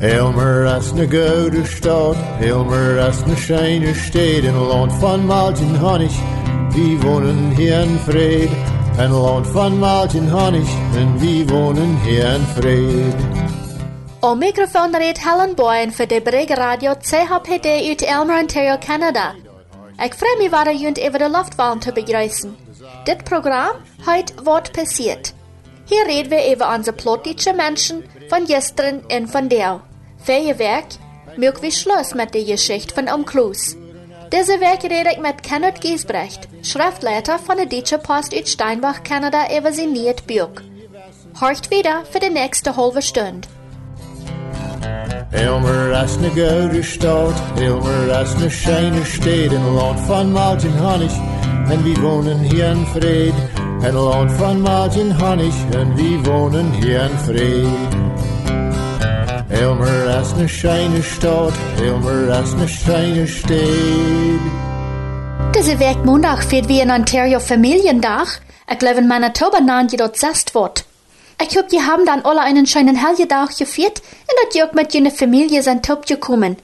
Elmer as ne gouden stad, Elmer as ne scheine steed, in land van Maltin Honig, wie wohnen hier in Vrede. Een land van Maltin Honig, en wie wohnen hier in Vrede. Op microfoon reed Helen Boyen voor de Brege Radio CHPD uit Elmer, Ontario, Canada. Ik freue mich weiter, junt über de Luftwahn zu begrüßen. Dit Programm heut Wort passiert. Hier reden wir über unsere plottische Menschen von gestern und von der. Für Werk wir Schluss mit der Geschichte von Umklus. Diese Werk rede ich mit Kenneth Giesbrecht, Schriftleiter von der Deutschen Post uit Steinbach, Kanada, über sein neues Buch. Horcht wieder für die nächste halbe Stunde. Elmer as ne gouden stad, Elmer as ne scheine steed, in land van Maltin Honig, en wie wohnen hier in Vrede. Een land van Maltin Honig, en wie wohnen hier in Vrede. Elmer as ne scheine stad, Elmer as ne scheine steed. Diese Werk Montag feiert wie in Ontario Familiendag. Ich glaube in Manitoba nahen je dort zest wird. Ich hoffe, die haben dann alle einen schönen Helgetag gefeiert und dat ihr mit jener Familie sind top gekommen.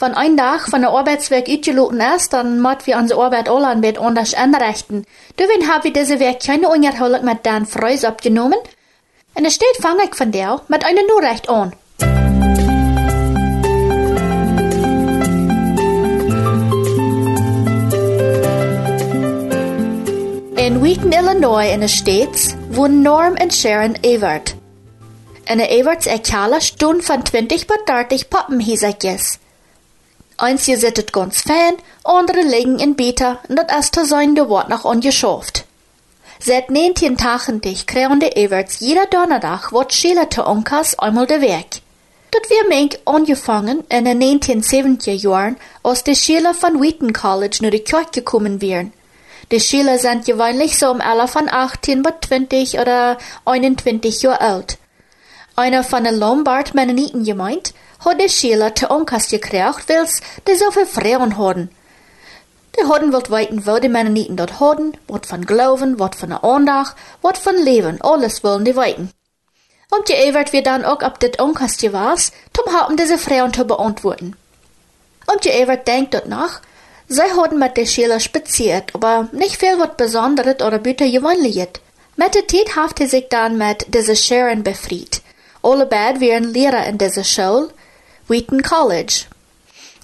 Wenn ein Tag von der Arbeitsweg utgeloten ist, dann muss wir unsere Arbeit alle ein bisschen anders anrichten. Deswegen habe ich diese Werk keine Unterhaltung mit Dan Freus abgenommen. Und es steht fange ich von der mit einer Nachricht an. In Wheaton, Illinois in de States wohnen Norm und Sharon Evert. In de Everts Ekala stehen von 20 bis 30 Pappenhiesertjes. Eins hier sittet ganz fein, andere liegen in Beta und das erste sein de Wort noch ungeschafft. Seit 19 Tagen dich kriegen de Everts jeder Donnerstag wat Schüler te Onkas einmal de Werk. Dat wir menk angefangen in den 1970er Jahren, als de Schüler von Wheaton College nur die Kirche gekommen wären. Die Schüler sind gewöhnlich so im Alter von 18 bis 20 oder 21 Jahre alt. Einer von den Lombard Mennoniten gemeint, gekriegt, weil's die so viel Frauen haben. Die haben wollt weiten, wo die Mennoniten dort haben, wat von Glauben, wat von der Andacht, wat von Leben, alles wollen die weiten. Und die Ewert wir dann auch ab dit Onkas was, zum haben diese Frauen zu beantworten. Und die Ewert denkt dort nach, Sie haben mit der Schüler spaziert, aber nicht viel was Besonderes oder bitte gewöhnliches. Mit der Zeit hat er sich dann mit dieser Sharon befried. Alle beide wären Lehrer in dieser Schule, Wheaton College.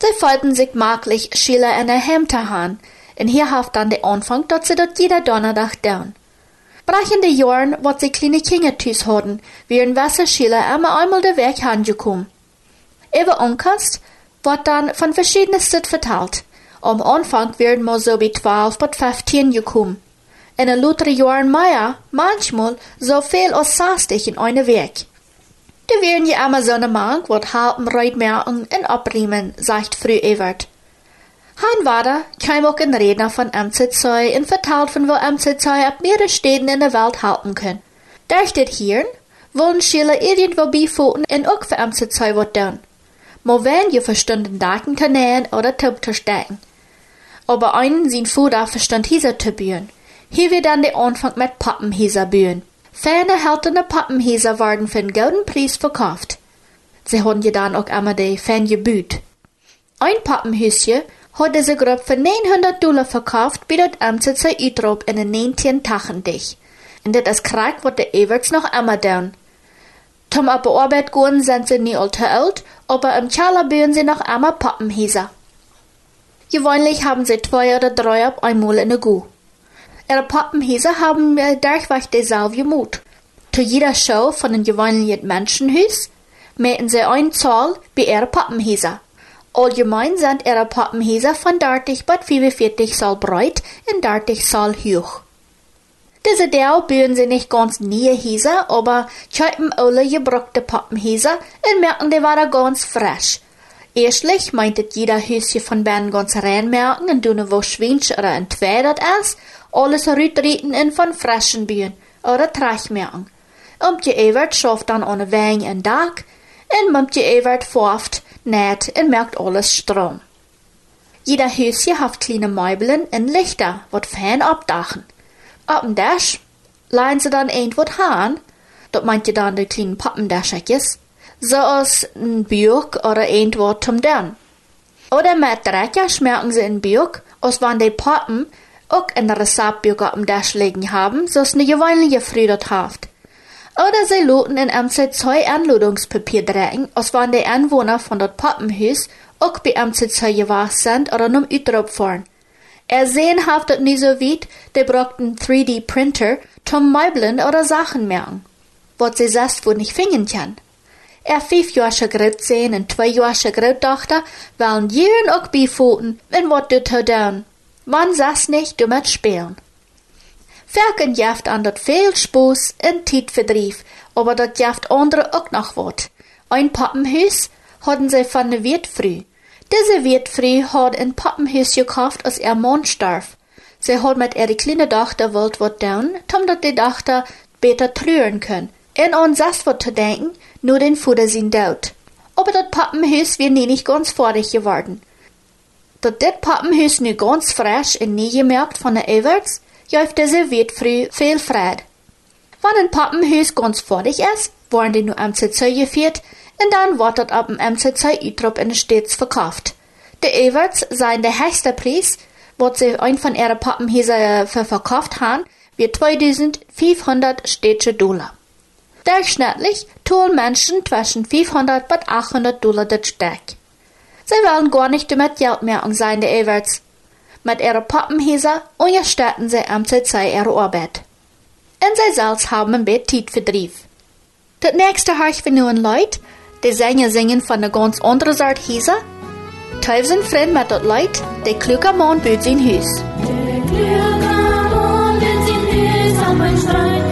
Sie fühlten sich maglich, Schüler in der Hemd haben, und hier hat dann der Anfang, dass sie dort jeder Donnerstag down. Brechende Jahren, wo sie kleine Kindertüs hatten, wären Wasserschüler immer einmal der Weg angekommen. Über Onkast wird dann von verschiedensten verteilt. Am Anfang werden wir so wie 12 bis 15 gekommen. In den Luther Jahren mehr, manchmal so viel als 60 in einer Weg. Die immer so eine Mann, wat halten Reitmerken und abriemen, sagt Frau Evert. Han Wader kam auch ein Redner von MCC und vertelt von wo MCC ab mehrere Städten in der Welt halten können. Da steht hier, wollen Schüler irgendwo beifoten und auch für MCC wat tun. Maar wenn je verstanden Daten können oder Tipp zu stecken aber einen sind Fuder verstand Hieser zu bühen. Hier wird dann der Anfang mit Pappenhäser bühen. Ferne haltende Pappenhäser werden für einen golden Preis verkauft. Sie haben ja dann auch einmal die Fan gebüht. Ein Pappenhüsje hat diese Gruppe für 900 Dollar verkauft, bei das MCC Utrop in den 19 Tagen dich. Und das ist Krieg, was der Everts noch einmal down. Zum auf Arbeit gehen sind sie nie allzu alt, aber im Chala bühen sie noch einmal Pappenhäser. Gewöhnlich haben sie zwei oder drei auf einmal in der Gu. Ihre Pappenhäuser haben durchweg dieselbe Mut. Zu jeder Show von einem gewöhnlichen Menschenhaus mähen sie eine Zahl bei ihren Pappenhäuser. Allgemein sind ihre Pappenhäuser von 30 bis 45 Zoll breit und 30 Zoll hoch. Diese Dau bauen sie nicht ganz neue Häuser, aber kaufen alle gebrockte Pappenhäuser und merken, die waren ganz frisch. Erstlich meintet jeder Hüsje von Ben ganz reinmerken und doen wo schwinsch oder dat is, alles ruitrieten in von frischen Bühnen oder Trachmerken. Umtje Evert schafft dann ohne Wein en Dag, en Mumtje Evert forft, näht und merkt alles Strom. Jeder Hüsje hat kleine Meubeln und Lichter, wat fein abdachen. Dem Dash leihen sie dann irgendwo Hahn, dort meint ihr dann die kleinen Pappendaschertjes, zoals een buik oder irgendwas zum Dern. Oder mit Drecker schmerken sie in Buik, als wann die Pappen auch ein Rezeptbuch auf dem Tisch liegen haben, so's ne gewöhnliche Früh dort haft. Oder sie loten in MC zwei Anladungspapier drängen, als wann die Anwohner von dort Pappenhaus auch bei MC zwei gewacht sind oder nur Utrop fahren. Er sehen haft nie so weit, die brauchten 3D-Printer zum Meubeln oder Sachen merken. Was sie selbst wohl nicht finden kann. Er fünf Jahre zijn en twee Jahre grootdochter wollen jeden auch beifoten, wenn wat du te doen. Man saß nicht, du mit spielen. Verken jaft an dat veel Spaß en Tiedverdrief, aber dat jaft andere auch noch wat. Ein Pappenhuis hatten sie von der Wirtfrüh. Diese Wirtfrüh hat ein Pappenhuis gekauft, als er Mann starb. Sie hat mit ihrer kleinen Tochter wollt wat tun, tom dat die Tochter beter trüren können. En an saß wat zu denken, nur den Futter sind dort. Aber dat Pappenhuis wir nie nicht ganz fertig geworden. Dat dit Pappenhuis nu ganz frisch en nie gemerkt von der Everts, juift diese wird früh viel Fried. Wann ein Pappenhuis ganz fertig ist, worden die nu MCC geführt, und dann wird dat ab dem MCC Utrop in Stets verkauft. Die Everts seien der höchste Preis, was sie ein von ihren Pappenhäuser verkauft haben, wie 2500 städtische Dollar. Durchschnittlich tun Menschen zwischen 500 bis 800 Dollar das Stück. Sie wollen gar nicht damit Geld mehr um seine Everts. Mit ihren Pappenhäuser unterstützen sie am CC ihre Arbeit. Und sie selbst haben ein bisschen Tiefverdrieb. Das nächste höre wir nun Leute, die Sänger singen von einer ganz anderen Art Häuser. Sind Freund mit dort Leute, die kluger Mann sein Haus. Der kluge Mann wird sein Haus auf ein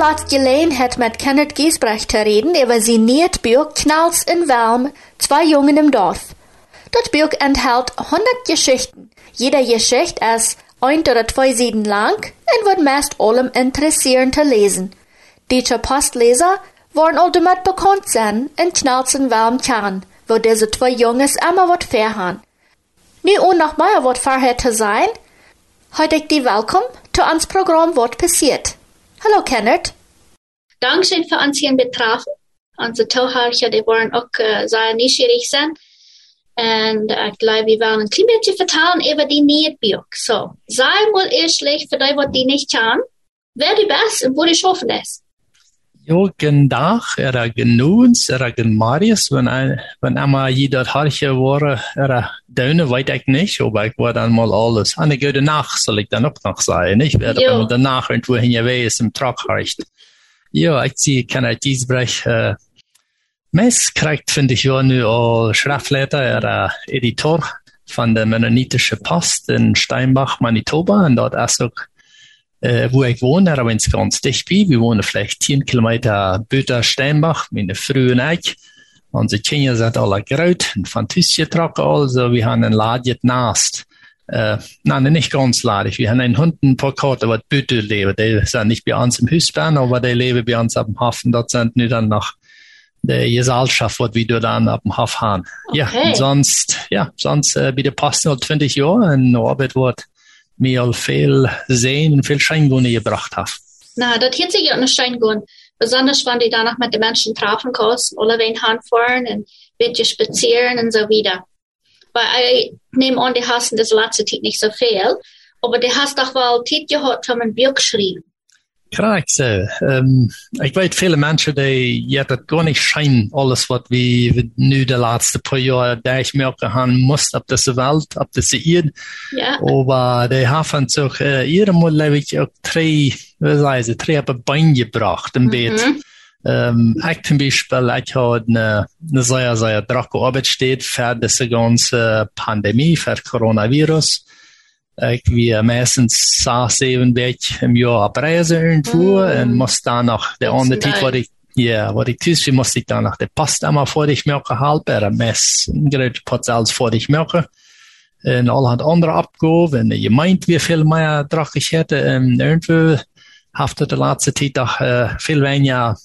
Laatst gelegenheid met Kenneth Giesbrecht te reden über nieuwt Buch Knalls in Welm, zwei Jungen im Dorf. Das Buch enthält 100 Geschichten. Jede Geschichte ist ein oder zwei Seiten lang und wird meist allem interessieren zu lesen. Diese Postleser wollen auch damit bekannt sein in Knalls in Welm Kern, wo diese zwei Jungs immer wat verhaben. Nu und noch wat vorher zu sein, heute ich die willkommen zu uns Programm Wat passiert. Hallo Kenneth. Dankeschön für uns hier betrafen. Unsere Zuhörer, die wollen auch äh, sehr neugierig sein. Und äh, ich glaube, wir wollen ein klein bisschen vertellen über die neue Buch. So, sei mal erstlich für die, die nicht kennen, wer du bist und wo du schaffen ist. Jo, gendag era genoens, era Marius, wenn ein, wenn einmal jeder harche war, era Döne, weiß ich nicht, aber ich war dann mal alles. Eine gute Nacht soll ich dann auch noch sagen. Ich werde aber danach irgendwo hin gewesen im harcht. Ja, ich sehe, kann ich dies Brech, äh, Mess kriegt, finde ich, ja, nu all Schriftleiter, era Editor von der Mennonitische Post in Steinbach, Manitoba, und dort ist auch äh, wo ich wohne, aber wenn es ganz dicht bin, wir wohnen vielleicht 10 Kilometer Böter Steinbach, meine und ich. Unsere Kinder sind alle groot en van thuis getrokken also. Wir haben ein Ladje naast. Äh, nein, nicht ganz ladig. Wir haben einen Hund, ein paar Kater, was Büte leben. Die sind nicht bei uns im Hüsbahn, aber die leben bei uns am Hafen. Dort sind nur dann noch der Gesellschaft, was wir dann ab dem Hafen haben. Ja, Okay. und sonst, ja, sonst, äh, Post noch 20 Jahre und Arbeit wird mir viel sehen viel Scheingunde gebracht haben. Na, dat hielt sich auch gut. Besonders wenn die danach mit den Menschen treffen kannst, alle wen handfahren und bisschen spazieren und so wieder. Weil ich nehme an, die hast das letzte Zeit nicht so viel, aber die hast doch wohl Zeit gehabt, um ein Buch geschrieben. Correct, so. Um, ik weet viele mensen die ja, dat gar nicht scheinen, alles wat we, nu de laatste paar jaar durchmerken haben moest op deze Welt, op deze Erde. Ja, Aber die haben sich äh, ieder Mal lebt auch drei, wie sagen sie, drei auf ein Bein gebracht im Bett. Mhm. Ähm, ich zum Beispiel, ich habe eine, eine sehr, sehr drache Arbeit steht für diese ganze Pandemie, für Coronavirus. Ich wie meistens sechs, sieben Weg im Jahr abreisen irgendwo Mhm. und muss dann noch, der andere Zeit, wo ich, ja, wo ich tüß, wie muss ich dann noch die Post einmal vor dich merken, halb, er mess, gerade Potzels vor dich merken. En allerhand andere Abgaben. En je meint, wie viel mehr drauf ich hätte. En irgendwo hafte de laatste tijd toch uh, veel weniger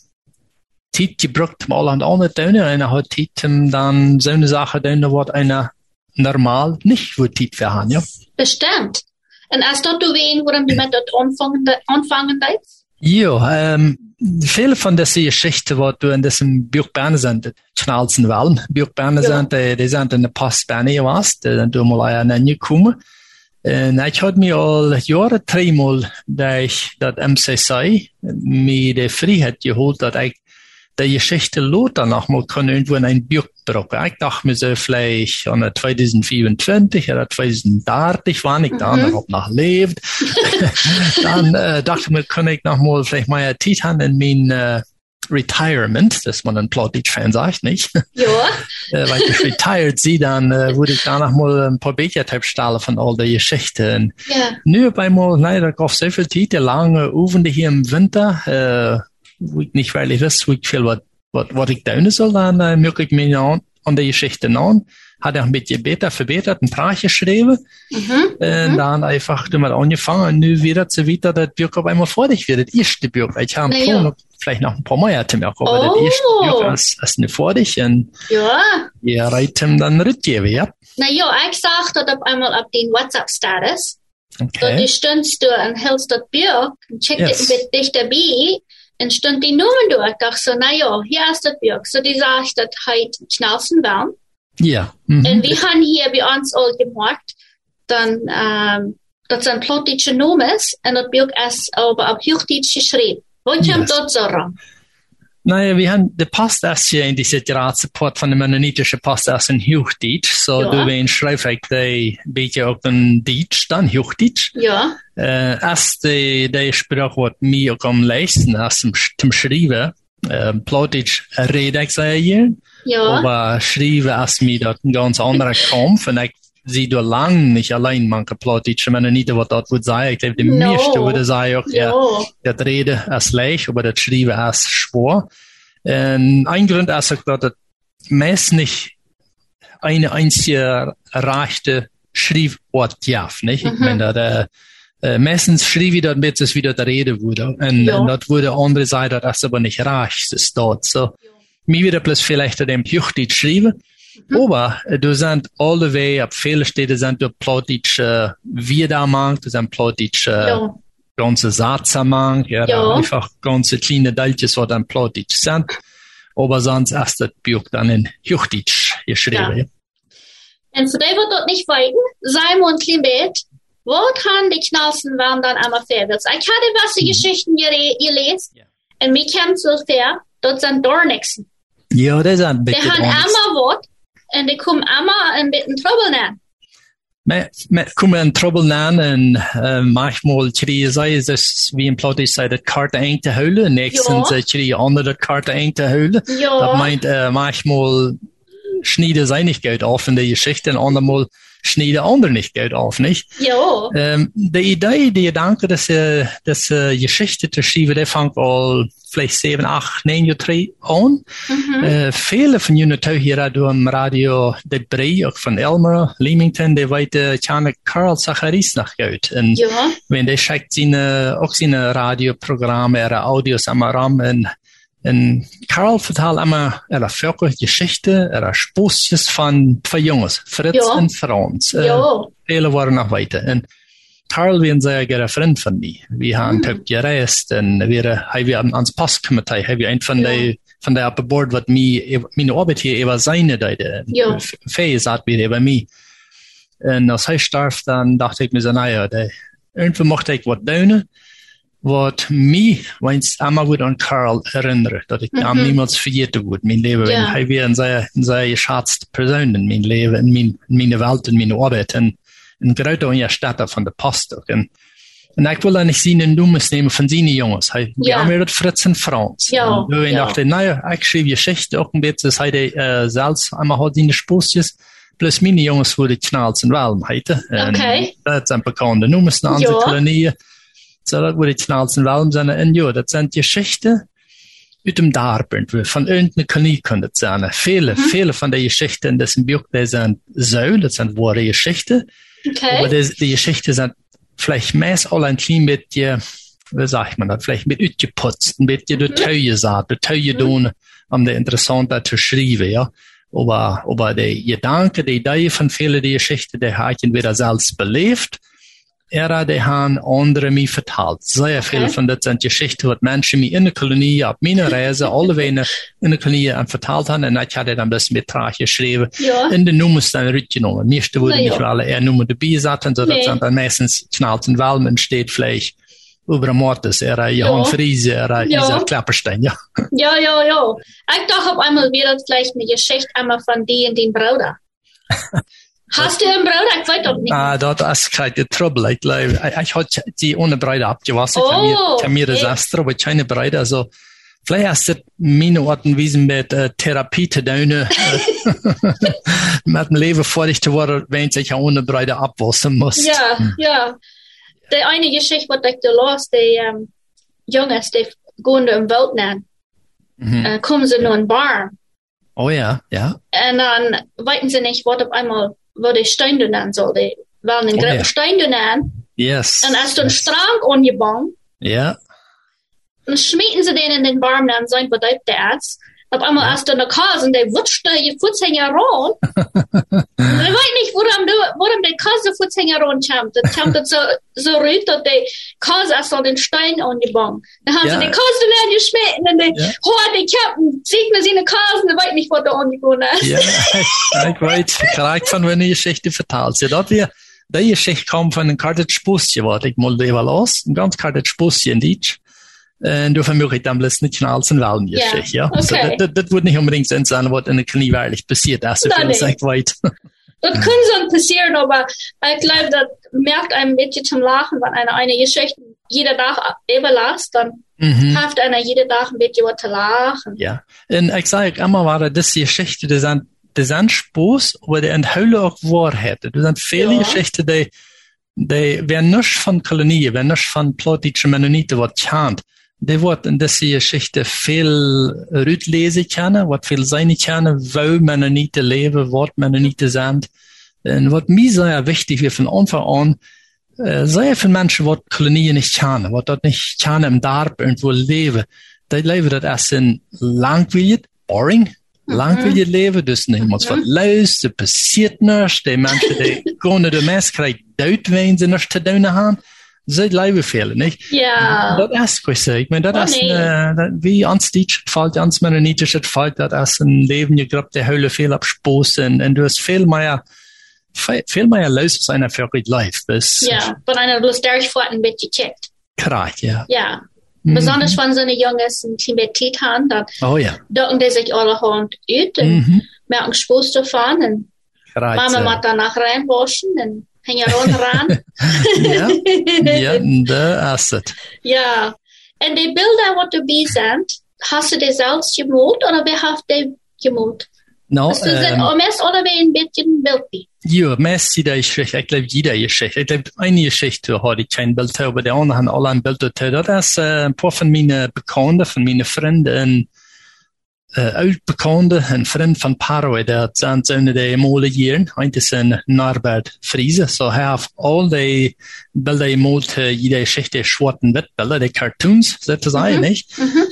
tijd gebraucht, um allerhand andere Töne. En er hat um dann so eine Sache doen, wat einer normal nicht tijd für haben, ja. bestimmt. Und als dat warum du mit dat anfangen, anfangen deitst? Ja, ähm, viele von diesen Geschichten, die du in diesem Buch Berne sind, schnellsten Wellen, Buch Berne Ja. sind, die, die sind in der Post Berne gewesen, die sind du mal ein gekommen. Und ich hatte mir all Jahre dreimal, da ich das MCC mir die Freiheit geholt, dass ich die Geschichte Lothar noch mal kann irgendwo in ein Buch drucken. Ich dachte mir so vielleicht an 2024 oder 2030, wann ich da Mhm. noch noch lebt. dann äh, dachte ich mir, kann ich noch mal vielleicht mal haben in mein äh, Retirement, das man ein Plattdeutsch-Fan sagt, nicht? Ja, äh, weil ich retired sie, dann äh, würde ich da noch mal ein paar Bücher stellen von all der Geschichten. ja. Nu bei mal, leider gab so viel Zeit, lange Ufende hier im Winter, äh, nicht wo ich viel was, was, was ich tun soll, dann äh, möchte ich mich an, an der Geschichte an. Hat er ein bisschen besser verbessert, ein Trag geschrieben, Mhm. und dann einfach damit angefangen, und nu wieder zu weiter, das Buch auf einmal fertig wird, das erste Buch. Ich habe ja. paar, vielleicht noch ein paar mehr zu merken, aber Oh. das erste Buch ist, ist nicht fertig, und Ja. ihr reiht ihm dann rückgeben, ja. Na ja, ich sag dat op einmal op den WhatsApp-Status. Okay. die stundst du en hilst dat Buch en check Yes. dit dich dabei en die Nummern durch. Ich dachte so, na ja, hier ist das Buch. So die sagt, dat heit schnellsten waren. Ja. Mhm. En wir haben hier bei uns all gemacht, dann, ähm, dat zijn plottische Nomes en dat Buch ist aber auf Hochdeutsch geschrieben. Wat kommt Yes. dort so ran? Naja, wir haben die Post erst hier in diese Ratsupport von mennonitischen Post erst in Hochdeutsch. So, Ja. du schreib ich die beetje auch in Deutsch, dann Hochdeutsch. Ja, Äh, die, die Sprache, was mir auch am leisten, erst zum, zum Schreiben, äh, sehr hier, ja, aber schreiben erst mir dort ein ganz anderer Kampf und ich sie da lang nicht allein manche Plattdeutsche Mennoniten, was dort würde sagen. Ich glaube, die No. meiste würde sagen, auch, ja, ja. das Reden ist leicht, aber das Schreiben ist schwer. Und ein Grund auch, dass das meist nicht eine einzige rechte Schreibort gibt, nicht? Ich Mhm. meine, da, äh, meistens schreibe ich mit, dass wieder der Rede wurde. Und, Ja. und das wurde andere Seite, das aber nicht recht, das ist dort. So, mir wieder bloß vielleicht dem Juchtit schreiben. Mhm. Aber äh, du sind alle Wege, ab viele Städte sind du plötzlich äh, Wiedermarkt, du sind plötzlich äh, ja. ganze Satzermann, ja, Ja. einfach ganze kleine Teilchen, was dann Plattdeutsch sind. Aber sonst erst das Buch dann in Hochdeutsch geschrieben. Ja. En voor die niet weten, zijn we een klein beetje. Wat gaan die knalsen waren dan allemaal verwils? Ik had was die Geschichten gele- gelezen. Ja. En mir kam so ver, dat zijn Dornixen. Ja, das ist ein Die bisschen haben anders. Wat. En die komen allemaal een beetje trouble na. Men, men kommer en trouble nan en uh, manchmal kriege zij dus wie een Plattdeutsch zei dat kaarten eng te houden. Nächstens Ja. ja. kriege andere kaarten eng te. Dat Ja, meint, äh, manchmal schneiden sie nicht Geld in der Geschichte und andermal schneiden anderen nicht Geld auf, nicht? Ja. Ähm, die Idee, die Gedanke, dass, äh, dass äh, Geschichte zu schreiben, der fängt al vielleicht sieben, acht, neun Jahre an. Äh, viele von Ihnen hier im Radio de Bree, auch von Elmer, Leamington, die weten kennen Karl Zacharis nog uit. En Ja. wenn der schickt seine, auch seine Radioprogramme, ihre Audios am Ram en, Karl vertelt immer ihre Völker Geschichte, ihre Spussjes von zwei Jungs, Fritz Ja. und Franz. Ja. Viele waren noch weiter. En Karl war ein sehr guter Freund von mir. Wir haben mm. gereist und wir haben ans Postkomitee, haben wir ein von Ja. der von der auf Bord, was mir, meine Arbeit hier über seine Seite, Ja. Fähig sagt wir über mich. Und als hij starf, dan dacht ik me zo, nou ja, de, irgendwie mocht ik doen, wat mij, wens allemaal weer aan Karl herinneren, dat ik aan niemals vergeten word, mijn leven. Ja. En hij weer een zeer, een zeer geschätzte persoon in mijn leven, in mijn, in mijn welt, in mijn arbeid. En, en gerade in je stad van de post ook. En, en ik wil dan niet zien een noemen nemen van zijn jongens. Hij, die Ja. haben wir Fritz en Frans. Ja, En toen ja. dacht ik, nou ja, ik schreef Geschichte ook een beetje, dus hij uh, zelfs allemaal had zijn spoosjes. Plus meine Jungs wurde knallt in Walm heite. Okay. Dat zijn bekende nummers na onze Ja. kolonien. So, dat wurde knallt in Walm zijn. En dat zijn Geschichten uit dem Darbind, von irgendeiner Kolonie kann das sein. Viele, viele von den Geschichten in diesem Buch, die sind so, das sind wahre Geschichten. Aber Okay. die, die Geschichten sind vielleicht meist alle ein klein bisschen, wie sagt man das, vielleicht mit utgeputzt, ein bisschen durch Töje gesagt, durch Töje tun, um die interessanter zu schreiben, ja. Aber, aber die Gedanke, die Idee von vielen der Geschichten, die habe ich entweder selbst belebt, oder die haben andere mir vertalt. Sehr viele von das sind Geschichten, was Menschen mir in der Kolonie, auf meiner Reise, alle Wege in der Kolonie vertalt haben, und ich hatte dann das mit Trach geschrieben. Ja. In den Nummern. Meeste wurden Na ja. nicht alle eher Nummer dabei satten, so Nee. dass dann meistens knallt in Walmen steht vielleicht über Mortis, er Johann Ja. Friese, er Ja. Isa Klapperstein, ja. Ja, ja, ja. Ich dachte auf einmal wieder vielleicht eine Geschichte einmal von und deinem Bruder. Hast du einen Bruder? Ich weiß doch nicht. Ah, dat is keine Trouble. Ich glaube, ich, ich hatte die ohne Breite abgewassen. Oh, mir, kann mir okay. Astra, aber keine Breite. Also, vielleicht hast du meine und Weise mit äh, Therapie zu tun, äh, mit dem Leben vor dich zu werden, wenn ich ja ohne Breite abwassen muss. Ja, ja. Die eine Geschichte, was ich da las, die ähm, Jungs, die gehen im Wald nennen, Mhm. äh, kommen sie nur in Bar. Oh ja, ja. Und dann weiten sie nicht, was auf einmal, wo die Steine nennen soll. Die wollen einen Oh, großen ja. Stein nennen. Yes. Und als du einen Strang angebaut, Ja. dann schmieden sie den in den Baum, dann sein bedeutet das. Auf einmal hast du eine Kase und der wutscht da die Fußhänger ran. ich weiß nicht, warum, du, warum der Kase Fußhänger ran kommt. Das kommt so, so dass der Kase erst so den Stein angebaut. Dann haben Ja. sie die Kase dann geschmissen und der, Ja. oh, die Captain, segnen sie eine Kase und ich weiß nicht, was da angebaut ist. Ja, ich weiß, gleich von wenn die Geschichte vertelt. Ja, dort wir, die Geschichte kam von einem Busje, was ich mal über los, ein ganz Busje in Deutsch. Und du vermögst dann nicht schnell zu Wellen Ja, Geschichte, ja. So, okay. das, das, das wird nicht unbedingt sein, was in der Knie wirklich passiert, Nein, viel nee. sehr weit. Das kann so passieren, aber ich glaube, das merkt ein bisschen zum Lachen, wenn einer eine Geschichte jeder Tag überlässt, dann Mhm. hat einer jeden Tag ein bisschen was zu lachen. Ja. Und ich sage immer, war das Geschichte, die sind, die sind Spaß, aber die enthüllen auch Wahrheit. Das sind viele Ja. Geschichten, die, die, wer nicht von Kolonien, wer nicht von plotischen Mennoniten was kennt, die wird in dieser Geschichte viel Rüt lesen können, was viel sein können, wo Mennoniten leben, was Mennoniten sind. Und was mir sehr wichtig ist von Anfang an, äh, sehr viele Menschen, die Kolonien nicht kennen, die dort nicht kennen, im Darb irgendwo leben, die leben das erst in langweilig, boring, langweilig leben, dus niemand wat luist, er passiert nichts, die Menschen, die gehen de mes krijgt dood, wenn sie nichts zu tun haben, sie leben viel, nicht? Ja, Dat is kwestie. Ik meen, dat Oh, is, nee. uh, dat, wie ans Dietsch valt, ans Mennonietisch het valt, dat is een leven, je grapt de huilen veel op spoos en, en du hast veel meer, meer luist zijn naar veel goed life. Dus, ja, wenn einer durchfährt, ein bisschen checkt. Kracht, ja. Ja, Mhm. besonders wenn so eine Jungs ein Tibetit haben, dann Oh ja. ducken die sich alle Hand ut und merken Spaß davon und Kracht. Mama macht danach reinwaschen und hängen ran. ja, ja, dat is het. Ja, und die Bilder, was du bei sind, hast du die selbst gemalt oder wer hat die gemalt? Nou, Dus ze zijn ehm, um, mes allebei een beetje een beeldje. ja, meest jeder Geschichte, ich glaube jeder Geschichte. Ich glaube, eine Geschichte hat ich kein Bild, aber die anderen haben alle ein Bild dazu. Das ist äh, ein paar von meinen Bekannten, von meinen Freunden, äh, Altbekannte, ein Freund von Paraguay, der sind so eine der Mole Jahren, eins ist ein Norbert Friese, so er hat all die Bilder gemalt, äh, jede Geschichte schwarzen Wettbilder, die Cartoons, sozusagen, nicht?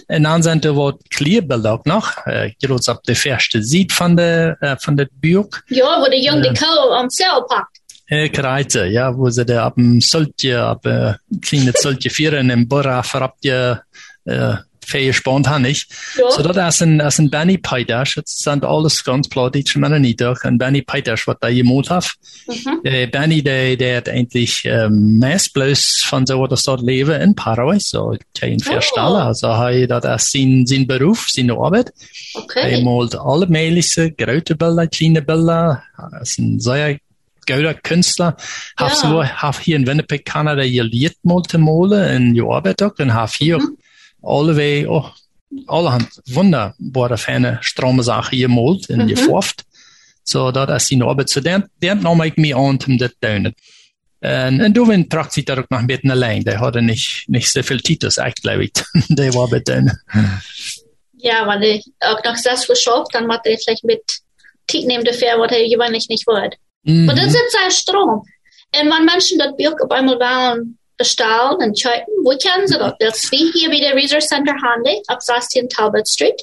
Und dann sind da was Klärbilder auch noch, äh, gerade auf der erste Seite von der, äh, von der Buch. Ja, wo de jong de kou am Zell pakt. Eh, Kreise, ja, wo sie da ab dem Soltje, ab äh, kleine Soltje vieren im Burra verabje äh, gespannt haben, nicht? Ja. So das ist ein, das ist ein Benny Peitasch, das sind alles ganz klar deutsche Männer nicht durch, ein Benny Peitasch, was da gemacht hat. Mhm. Der Benny, der, der hat eigentlich ähm, meist bloß von so, das dort leben in Paraguay, so kein Verstaller, also hey, das ist sein, sein Beruf, seine Arbeit. Er Okay. malt alle möglichen große Bilder, kleine Bilder. Er ist ein sehr guter Künstler. Ja. Hat so, hier in Winnipeg Kanada geleerd malte malen in je arbeid ook. En hier ook allebei, oh, allerhand wunderbare fijne strome zaken gemalt en geverfd. So, dat is zijn arbeid. So, der, der nam ik me aan om dit te doen. En, en toen trakt zich dat ook nog een beetje alleen. Die hadden niet, niet zoveel titels, echt, glaube ik. Die war bij doen. Ja, weil ich auch noch das geschafft, dann macht er vielleicht mit Tiet nehmen dafür, was er gewöhnlich nicht wird. Mhm. Und das ist sehr Strom. Und man Menschen das Buch auf einmal wollen und checken, wo kennen sie das? Das ist wie hier bei der Research Center Handy, ab 16 Talbot Street.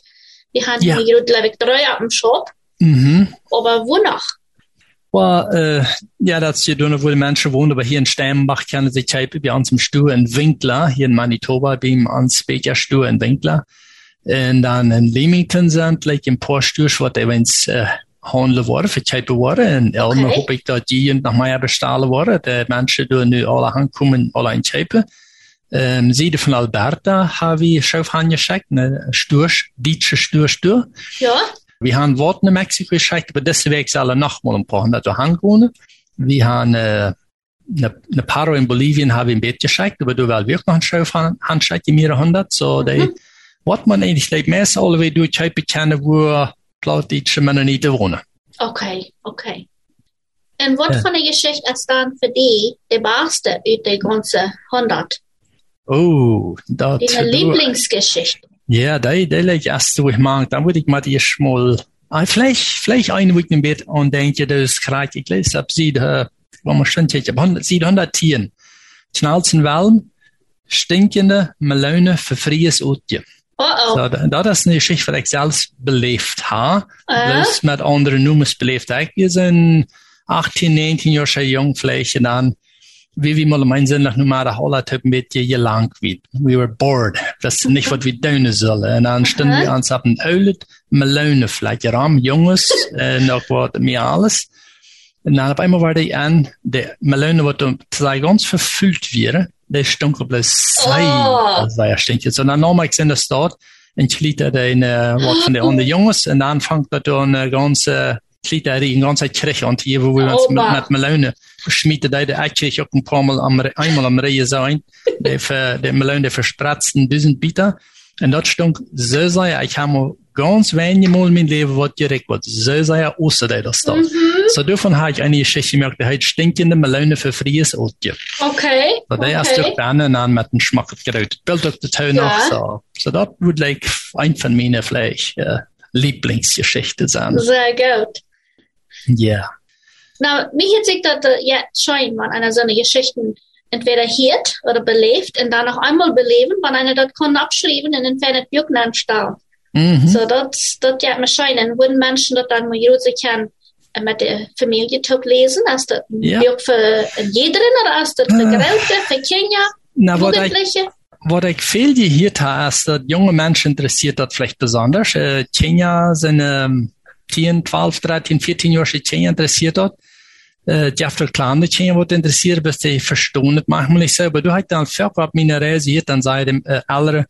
Wir haben Ja. hier, drei ab dem Shop. Mhm. Aber wo noch? Well, äh, ja, das hier tun, wo die Menschen wohnen, aber hier in Steinbach kennen sich halt bei uns im Stuhl in Winkler, hier in Manitoba, bei ihm ans Becher Stuhl in Winkler. Und dann in Leamington sind, like paar Stuhl, was events, äh, handeln worden, verkaufen worden. Und Elmer Okay. hoffe ich, dass die nach mir bestellen worden. Die Menschen tun nu alle ankommen, alle einkaufen. Ähm, sie von Alberta habe ich schon angeschickt, eine Stursch, deutsche Stursch, Ja, vi har en vårt i Mexiko geschickt, aber wächst alle nochmal ein paar hundert Hangone. Wir haben äh, eine, eine Paro in Bolivien habe ich ein Bett geschickt, aber du willst wirklich noch ein Schiff handschickt in mehrere hundert. So, die, was man eigentlich like, meist alle Wege durch Scheibe kennen, wo plattdeutsche Männer nicht wohnen. okay, okay. Und was Ja. von der Geschichte ist dann für die der beste uit der ganzen 100? Oh, dat. Deine Lieblingsgeschichte? Ja, die, die leg erst so ich mag, dann würde ich mal erst mal, ah, vielleicht, vielleicht eine Woche im Bett und denke, das ist gerade, ich lese ab sie, äh, wo man schon ich habe 100, sie 100 Tieren. Schnalzen Wellen, stinkende Melone für fries Utje. Oh oh. So, da- dat is een geschichte wat ik zelfs beleefd ha. Ah. Dus met andere noemers beleefd. Ik we zijn 18, 19 jaar zo jong vielleicht en dan wie wir mal Sinn nach der Holland haben mit dir lang wie. We were bored. Das ist nicht, was wir tun sollen. Und dann standen wir uns auf ein Eulet, Melone vielleicht, Ram, Junges, äh, noch was mehr alles. Und dann auf einmal war die an, der Melone, was um zwei ganz verfüllt wäre, op das Sei. Oh. Das war ja stinkend. So dann nochmal in der Stadt, und ich liet da in, äh, was von den anderen Jungs, und dann fängt da dann eine ganze, ich liet da die ganze Kirche und hier, wo wir uns mit, Opa. mit Melone schmieden, da die Kirche auch ein paar Mal am, einmal am Reihe sein, der, für, der Melone, der verspratzten Düsenbieter. Und das stunk so sehr, ich habe mal ganz wenige Mal in meinem Leben was direkt was so sehr außer der das da. So davon habe ich eine Geschichte gemerkt, die heißt stinkende Melone für fries Otje. Okay. So der erste okay. okay. Bernen an mit dem Schmack gerührt. Bild auf der Tau noch, Ja. so. So das würde like ein von meinen vielleicht, äh, Lieblingsgeschichten sein. Sehr gut. Ja. Nou, mir hat sich das äh, jetzt schon man einer so eine Geschichten entweder hört oder belebt und dann noch einmal beleben, wenn einer das kann abschreiben und in fernet Buch anstellen. Mhm. So, das, das hat mir schon, und wenn Menschen das dann mal jeder kann, äh, mit der Familie top lesen, als das Ja. Für jeden oder als das für Ah. Große, für Kinder, Na, Jugendliche? was ich viel gehört habe, ist, dass junge Menschen interessiert das vielleicht besonders. Äh, Kenia sind ähm, 10, 12, 13, 14 Jahre Kenia interessiert dort. Äh, die after kleine Kenia wird interessiert, bis die verstehen es manchmal nicht so. Aber du hast dann viel Reise hier, dann sei dem äh, alle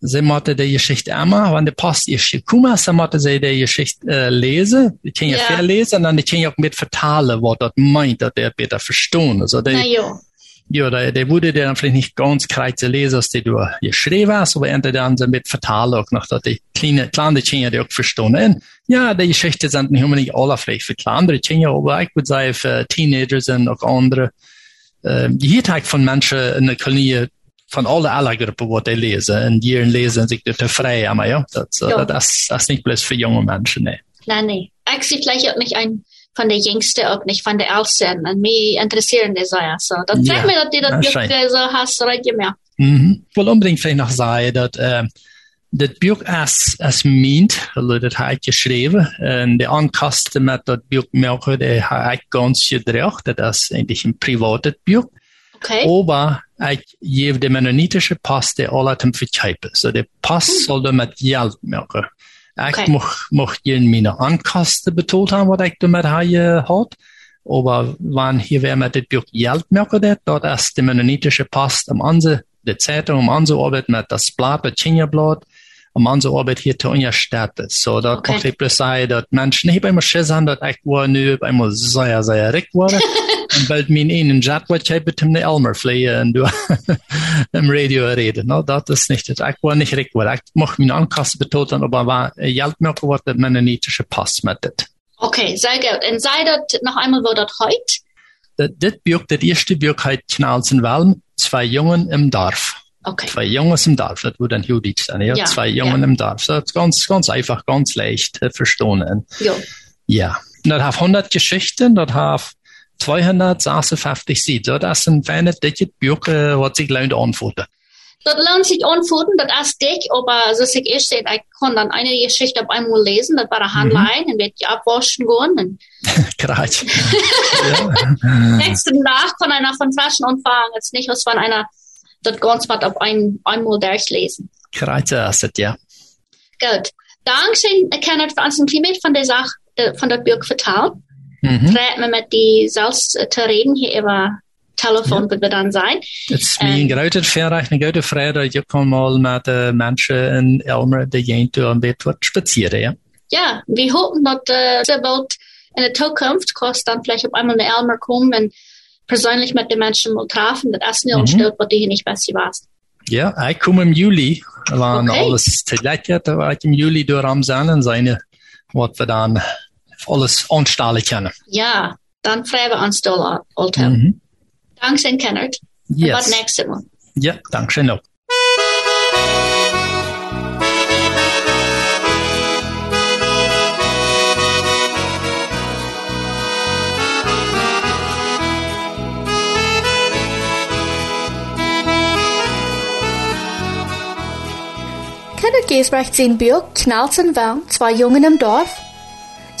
sie måtte die Geschichte immer, wenn der Post ist gekommen, så måtte sie die Geschichte äh, lesen. Die können ja Ja. viel lesen, und dann die können auch mit vertalen, was das meint, dass der besser verstehen. Also die, Na ja. Ja, der, der wurde dann vielleicht nicht ganz korrekt lesen, als die du geschrieben hast, aber er dann so mit noch, dass die kleine, kleine Kinder die auch verstehen. Und ja, die Geschichten sind nicht unbedingt alle vielleicht für kleinere Kinder, aber ich würde sagen für Teenagers und auch andere. Äh, die Tag von Menschen in der Kolonie van alle alle groepen wat die lezen. En hier lezen zich te vrij, maar ja, dat, Ja. dat, is, dat is niet plus voor jonge mensen, nee. Nein, nee. Ich sehe vielleicht auch nicht ein von der Jüngste, auch nicht von der Ältesten. Und mich interessieren die sehr. So, dann Ja, mir, dass die das das Buch äh, so hast, recht mehr. Mhm. Ik wil unbedingt vielleicht nog zeggen dat uh, dit boek als, als meent, also dat hij geschreven, en de aankasten met dat boek melken, die hij ik ganz gedreigd, dat is eigenlijk een privaat boek. Okay. Aber ich gebe de mennonitische Pass de alle zum verkaufen. So der Pass soll da mit Geld machen. Ich mach hier meine Ankasten betont haben, was ich damit hat. Aber wenn hier wer mit dem Buch Geld machen dort ist der mennonitische Pass am Anse, der Zeitung, am Anse Arbeit mit das Blatt, das Kinderblatt, am Anse Arbeit hier zu unterstützen. So, dort Okay. möchte ich bloß sagen, dass Menschen nicht immer Schiss haben, dass ich war nur einmal sehr, sehr reich war. und bald min einen Jet, was ich mit dem Elmer fliegen und du im Radio reden. No, das ist nicht, das. ich war nicht reich war. Ich mach meine Ankasten betont, aber war Geld mehr geworden, dass man nitische Pass mit das. Okay, sehr gut. Und sei das noch einmal, wo das heute? Das, das Buch, das erste Buch heißt Knalsen Welm, zwei Jungen im Dorf. Okay. Zwei Jungs im Dorf, das würde dann Judith sein, ja? Ja, zwei Jungen ja. im Dorf. Das ist ganz, ganz einfach, ganz leicht äh, verstehen. Jo. Ja. Und das hat 100 Geschichten, das hat 256 Seiten. Das ist ein feines, dickes Buch, äh, was sich lohnt antworten. Das lohnt sich anfunden, das ist dick, aber so ich erst sehe, ich kann dann eine Geschichte auf einmal lesen, das war eine Handlein, und wird die abwaschen gehen, Gerade. nächsten Tag kann einer von Flaschen anfangen, jetzt nicht, als von einer das ganz was auf ein, einmal durchlesen. Gerade ist es, ja. Gut. Dankeschön, Kenneth, für uns ein mit von der Sache, von der Burg vertellen. Mhm. Rät mir mit die selbst äh, zu reden hier über Telefon, wir dann sein. Het is mij een grote verrecht, een grote dat je kan mal met de mensen in Elmer de Jente een beetje wat spazieren, ja. Ja, wir hoffen, dass äh, sehr bald in der Zukunft kannst dann vielleicht auf einmal eine Elmer kommen und persönlich mit den Menschen mal treffen. Das ist nicht Mhm. umstellt, was du hier nicht besser warst. Ja, ik kom im Juli, wanneer Okay. alles te lekker, dan waar ik im Juli door am zijn en zijn wat we dan alles aanstellen kunnen. Ja, dann freuen wir uns da, Alter. Mhm. Dankeschön, Kenneth. Yes. nächstes Mal? Ja, dankzij ook. Kenneth Giesbrecht sein Buch Knalzen Wang, zwei Jungen im Dorf?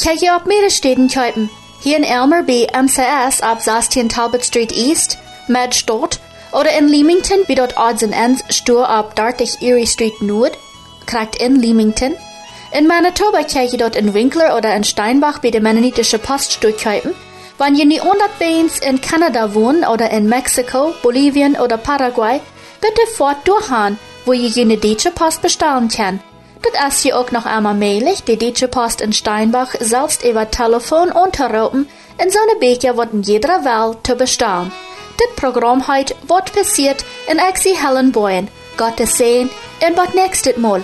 Kijk je op Meeressteden kijken. Hier in Elmer bei MCS ab 16 Talbot Street East, Medstort, oder in Leamington wie dort Odds and Ends Stur ab 30 Erie Street Nord, kriegt in Leamington. In Manitoba kijk je dort in Winkler oder in Steinbach bei der Mennonitische Poststuhl kijken. Wenn je nie Beins in Kanada wohnen oder in Mexiko, Bolivien oder Paraguay, bitte fort durchhauen, wo je jene deutsche Post bestellen kann. Ist hier auch noch einmal möglich, die deutsche Post in Steinbach selbst über Telefon unterrufen, in so eine Beker wird in jeder Welt zu bestellen. Das Programm heute wird passiert in Exi Helen Boyen. Gottes Sehen und bis nächstes Mal.